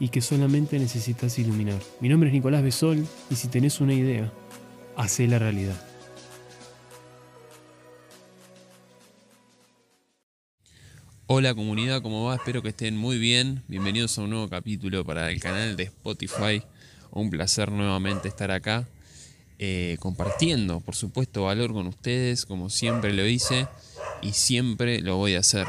y que solamente necesitas iluminar. Mi nombre es Nicolás Besol y si tenés una idea, hacé la realidad. Hola comunidad, ¿cómo va? Espero que estén muy bien. Bienvenidos a un nuevo capítulo para el canal de Spotify. Un placer nuevamente estar acá eh, compartiendo, por supuesto, valor con ustedes, como siempre lo hice y siempre lo voy a hacer.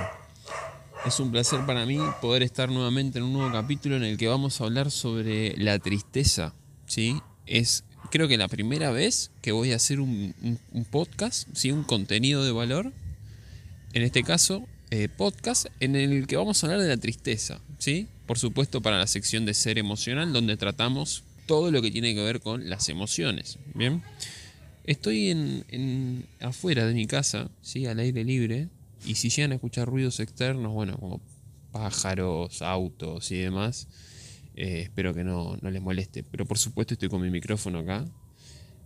Es un placer para mí poder estar nuevamente en un nuevo capítulo en el que vamos a hablar sobre la tristeza. ¿sí? Es creo que la primera vez que voy a hacer un, podcast, ¿sí? un contenido de valor. En este caso, eh, podcast en el que vamos a hablar de la tristeza. ¿sí? Por supuesto, para la sección de ser emocional, donde tratamos todo lo que tiene que ver con las emociones. Bien. Estoy en, afuera de mi casa, ¿sí? al aire libre, y si llegan a escuchar ruidos externos, bueno, como pájaros, autos y demás, eh, espero que no, les moleste. Pero por supuesto estoy con mi micrófono acá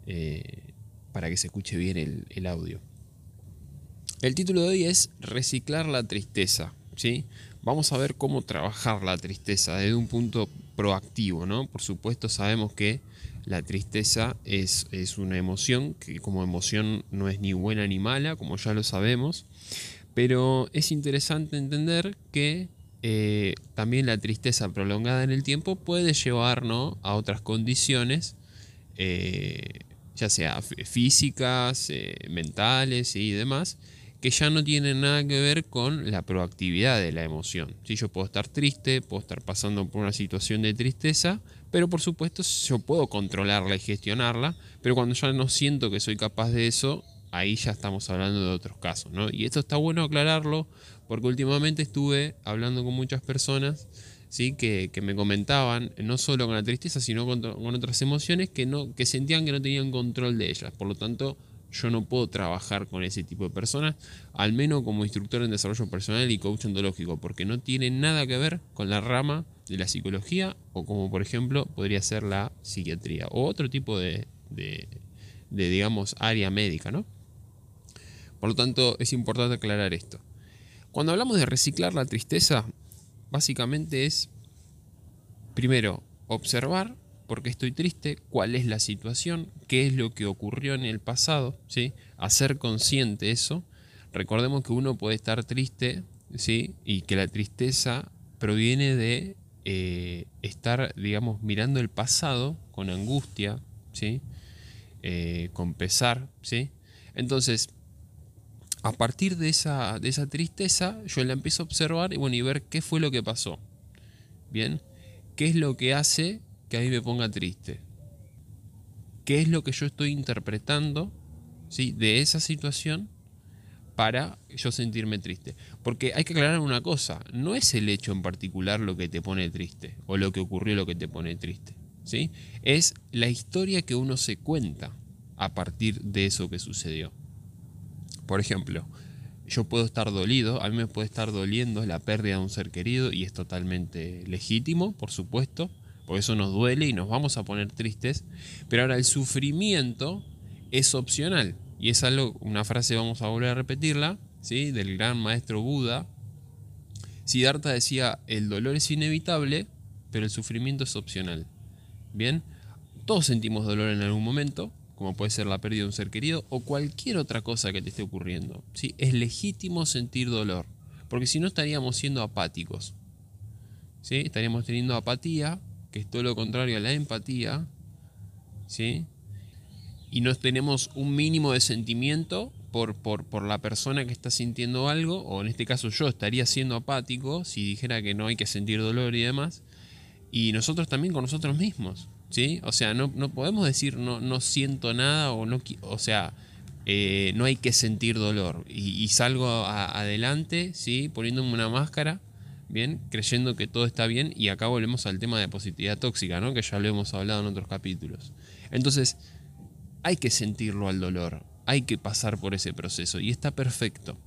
eh, para que se escuche bien el, el, audio. El título de hoy es Reciclar la tristeza. ¿sí? Vamos a ver cómo trabajar la tristeza desde un punto proactivo. ¿no? Por supuesto sabemos que la tristeza es, una emoción que como emoción no es ni buena ni mala, como ya lo sabemos, pero es interesante entender que eh, también la tristeza prolongada en el tiempo puede llevarnos a otras condiciones, eh, ya sea físicas, eh, mentales y demás, que ya no tienen nada que ver con la proactividad de la emoción. Si yo puedo estar triste, puedo estar pasando por una situación de tristeza, pero por supuesto yo puedo controlarla y gestionarla, pero cuando ya no siento que soy capaz de eso, ahí ya estamos hablando de otros casos, ¿no? Y esto está bueno aclararlo, porque últimamente estuve hablando con muchas personas, ¿sí? Que, me comentaban, no solo con la tristeza, sino con, otras emociones, que, no, que sentían que no tenían control de ellas. Por lo tanto, yo no puedo trabajar con ese tipo de personas, al menos como instructor en desarrollo personal y coach ontológico, porque no tiene nada que ver con la rama de la psicología o como por ejemplo podría ser la psiquiatría o otro tipo de, de, digamos, área médica, ¿no? Por lo tanto, es importante aclarar esto. Cuando hablamos de reciclar la tristeza, básicamente es, primero, observar por qué estoy triste, cuál es la situación, qué es lo que ocurrió en el pasado, ¿sí? Hacer consciente eso. Recordemos que uno puede estar triste, ¿sí? Y que la tristeza proviene de eh, estar, digamos, mirando el pasado con angustia, ¿sí? Eh, con pesar, ¿sí? Entonces, a partir de esa, de esa tristeza, yo la empiezo a observar y, bueno, y ver qué fue lo que pasó. Bien, qué es lo que hace que a mí me ponga triste. ¿Qué es lo que yo estoy interpretando ¿sí? de esa situación para yo sentirme triste. Porque hay que aclarar una cosa, no es el hecho en particular lo que te pone triste o lo que ocurrió lo que te pone triste. ¿sí? Es la historia que uno se cuenta a partir de eso que sucedió. Por ejemplo, yo puedo estar dolido, a mí me puede estar doliendo la pérdida de un ser querido y es totalmente legítimo, por supuesto, porque eso nos duele y nos vamos a poner tristes, pero ahora el sufrimiento es opcional. Y es algo, una frase, vamos a volver a repetirla, ¿sí? del gran maestro Buda. Siddhartha decía, el dolor es inevitable, pero el sufrimiento es opcional. Bien, todos sentimos dolor en algún momento, como puede ser la pérdida de un ser querido o cualquier otra cosa que te esté ocurriendo. ¿sí? Es legítimo sentir dolor, porque si no estaríamos siendo apáticos. ¿sí? Estaríamos teniendo apatía, que es todo lo contrario a la empatía. ¿sí? y no tenemos un mínimo de sentimiento por, por, la persona que está sintiendo algo, o en este caso yo estaría siendo apático si dijera que no hay que sentir dolor y demás, y nosotros también con nosotros mismos, ¿sí? O sea, no, podemos decir no, no siento nada o no, o sea, eh, no hay que sentir dolor y, salgo adelante, ¿sí? Poniéndome una máscara, ¿bien? Creyendo que todo está bien y acá volvemos al tema de positividad tóxica, ¿no? Que ya lo hemos hablado en otros capítulos. Entonces, hay que sentirlo al dolor, hay que pasar por ese proceso y está perfecto.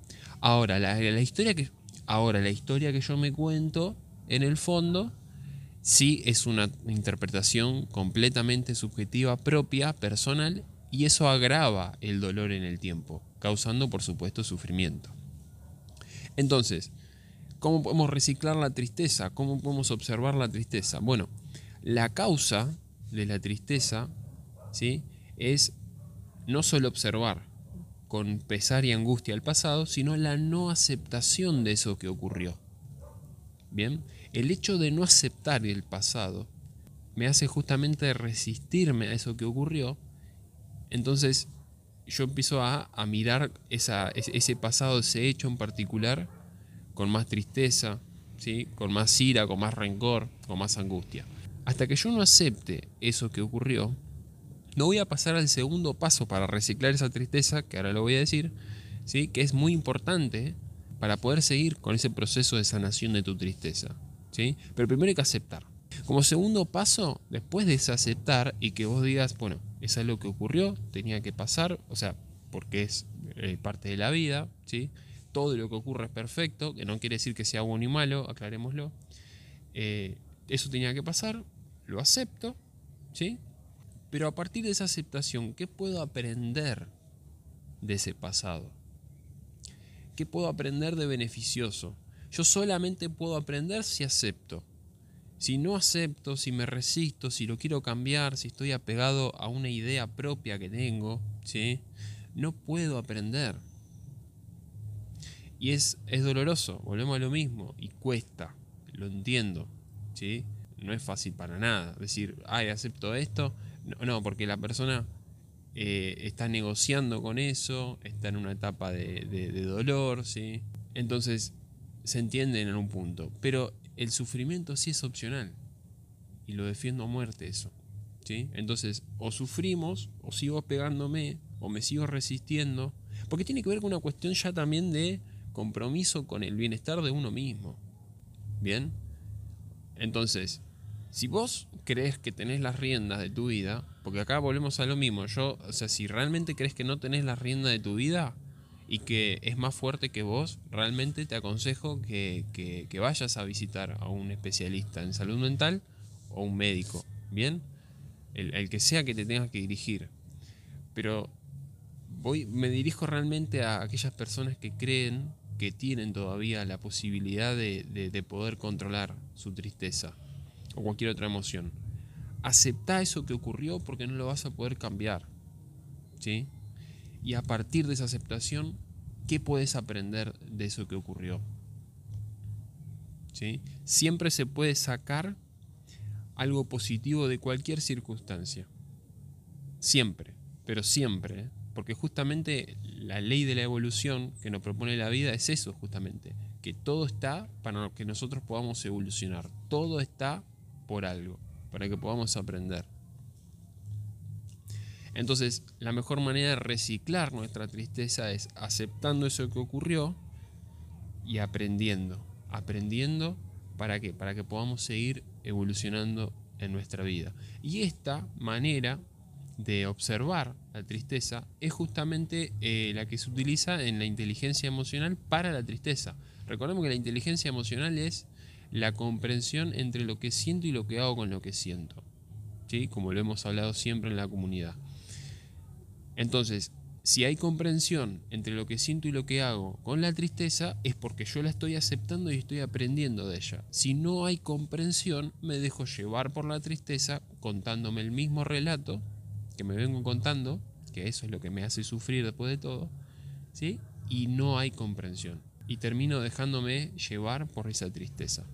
Ahora, la, historia que ahora la historia que yo me cuento en el fondo sí es una interpretación completamente subjetiva propia, personal y eso agrava el dolor en el tiempo, causando por supuesto sufrimiento. Entonces, ¿cómo podemos reciclar la tristeza? ¿Cómo podemos observar la tristeza? Bueno, la causa de la tristeza ¿sí? es no solo observar con pesar y angustia el pasado, sino la no aceptación de eso que ocurrió. Bien, el hecho de no aceptar el pasado me hace justamente resistirme a eso que ocurrió. Entonces yo empiezo a, mirar ese pasado, ese hecho en particular, con más tristeza, ¿sí? con más ira, con más rencor, con más angustia. Hasta que yo no acepte eso que ocurrió, no voy a pasar al segundo paso para reciclar esa tristeza, que ahora lo voy a decir, ¿sí? que es muy importante para poder seguir con ese proceso de sanación de tu tristeza. ¿sí? Pero primero hay que aceptar. Como segundo paso, después de ese aceptar y que vos digas, bueno, eso es lo que ocurrió, tenía que pasar, o sea, porque es eh, parte de la vida, ¿sí? todo lo que ocurre es perfecto, que no quiere decir que sea bueno ni malo, aclarémoslo. Eh, eso tenía que pasar, lo acepto, ¿sí? Pero a partir de esa aceptación, ¿qué puedo aprender de ese pasado? ¿Qué puedo aprender de beneficioso? Yo solamente puedo aprender si acepto. Si no acepto, si me resisto, si lo quiero cambiar, si estoy apegado a una idea propia que tengo, ¿sí? no puedo aprender. Y es, es doloroso, volvemos a lo mismo, y cuesta, lo entiendo, ¿sí? No es fácil para nada. Decir, ay, acepto esto, no, porque la persona eh, está negociando con eso, está en una etapa de, dolor, ¿sí? Entonces se entiende en un punto. Pero el sufrimiento sí es opcional. Y lo defiendo a muerte eso. ¿sí? Entonces, o sufrimos, o sigo pegándome, o me sigo resistiendo. Porque tiene que ver con una cuestión ya también de compromiso con el bienestar de uno mismo. ¿Bien? Entonces, si vos crees que tenés las riendas de tu vida, porque acá volvemos a lo mismo, yo, o sea, si realmente crees que no tenés las riendas de tu vida y que es más fuerte que vos, realmente te aconsejo que, vayas a visitar a un especialista en salud mental o un médico, ¿bien? El, que sea que te tengas que dirigir. Pero voy, me dirijo realmente a aquellas personas que creen que tienen todavía la posibilidad de poder controlar su tristeza o cualquier otra emoción. Acepta eso que ocurrió porque no lo vas a poder cambiar. ¿sí? Y a partir de esa aceptación, ¿qué puedes aprender de eso que ocurrió? ¿Sí? Siempre se puede sacar algo positivo de cualquier circunstancia. Siempre, pero siempre. ¿eh? Porque justamente la ley de la evolución que nos propone la vida es eso, justamente. Que todo está para que nosotros podamos evolucionar. Todo está por algo, para que podamos aprender. Entonces, la mejor manera de reciclar nuestra tristeza es aceptando eso que ocurrió y aprendiendo. Aprendiendo para qué? Para que podamos seguir evolucionando en nuestra vida. Y esta manera de observar la tristeza es justamente eh, la que se utiliza en la inteligencia emocional para la tristeza. Recordemos que la inteligencia emocional es la comprensión entre lo que siento y lo que hago con lo que siento. ¿Sí? Como lo hemos hablado siempre en la comunidad. Entonces, si hay comprensión entre lo que siento y lo que hago con la tristeza, es porque yo la estoy aceptando y estoy aprendiendo de ella. Si no hay comprensión, me dejo llevar por la tristeza contándome el mismo relato que me vengo contando, que eso es lo que me hace sufrir después de todo, ¿sí? Y no hay comprensión. Y termino dejándome llevar por esa tristeza.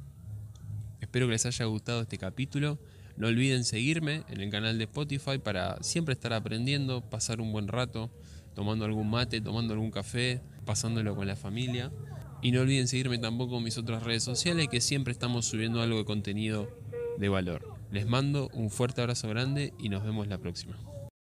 Espero que les haya gustado este capítulo. No olviden seguirme en el canal de Spotify para siempre estar aprendiendo, pasar un buen rato, tomando algún mate, tomando algún café, pasándolo con la familia. Y no olviden seguirme tampoco en mis otras redes sociales que siempre estamos subiendo algo de contenido de valor. Les mando un fuerte abrazo grande y nos vemos la próxima.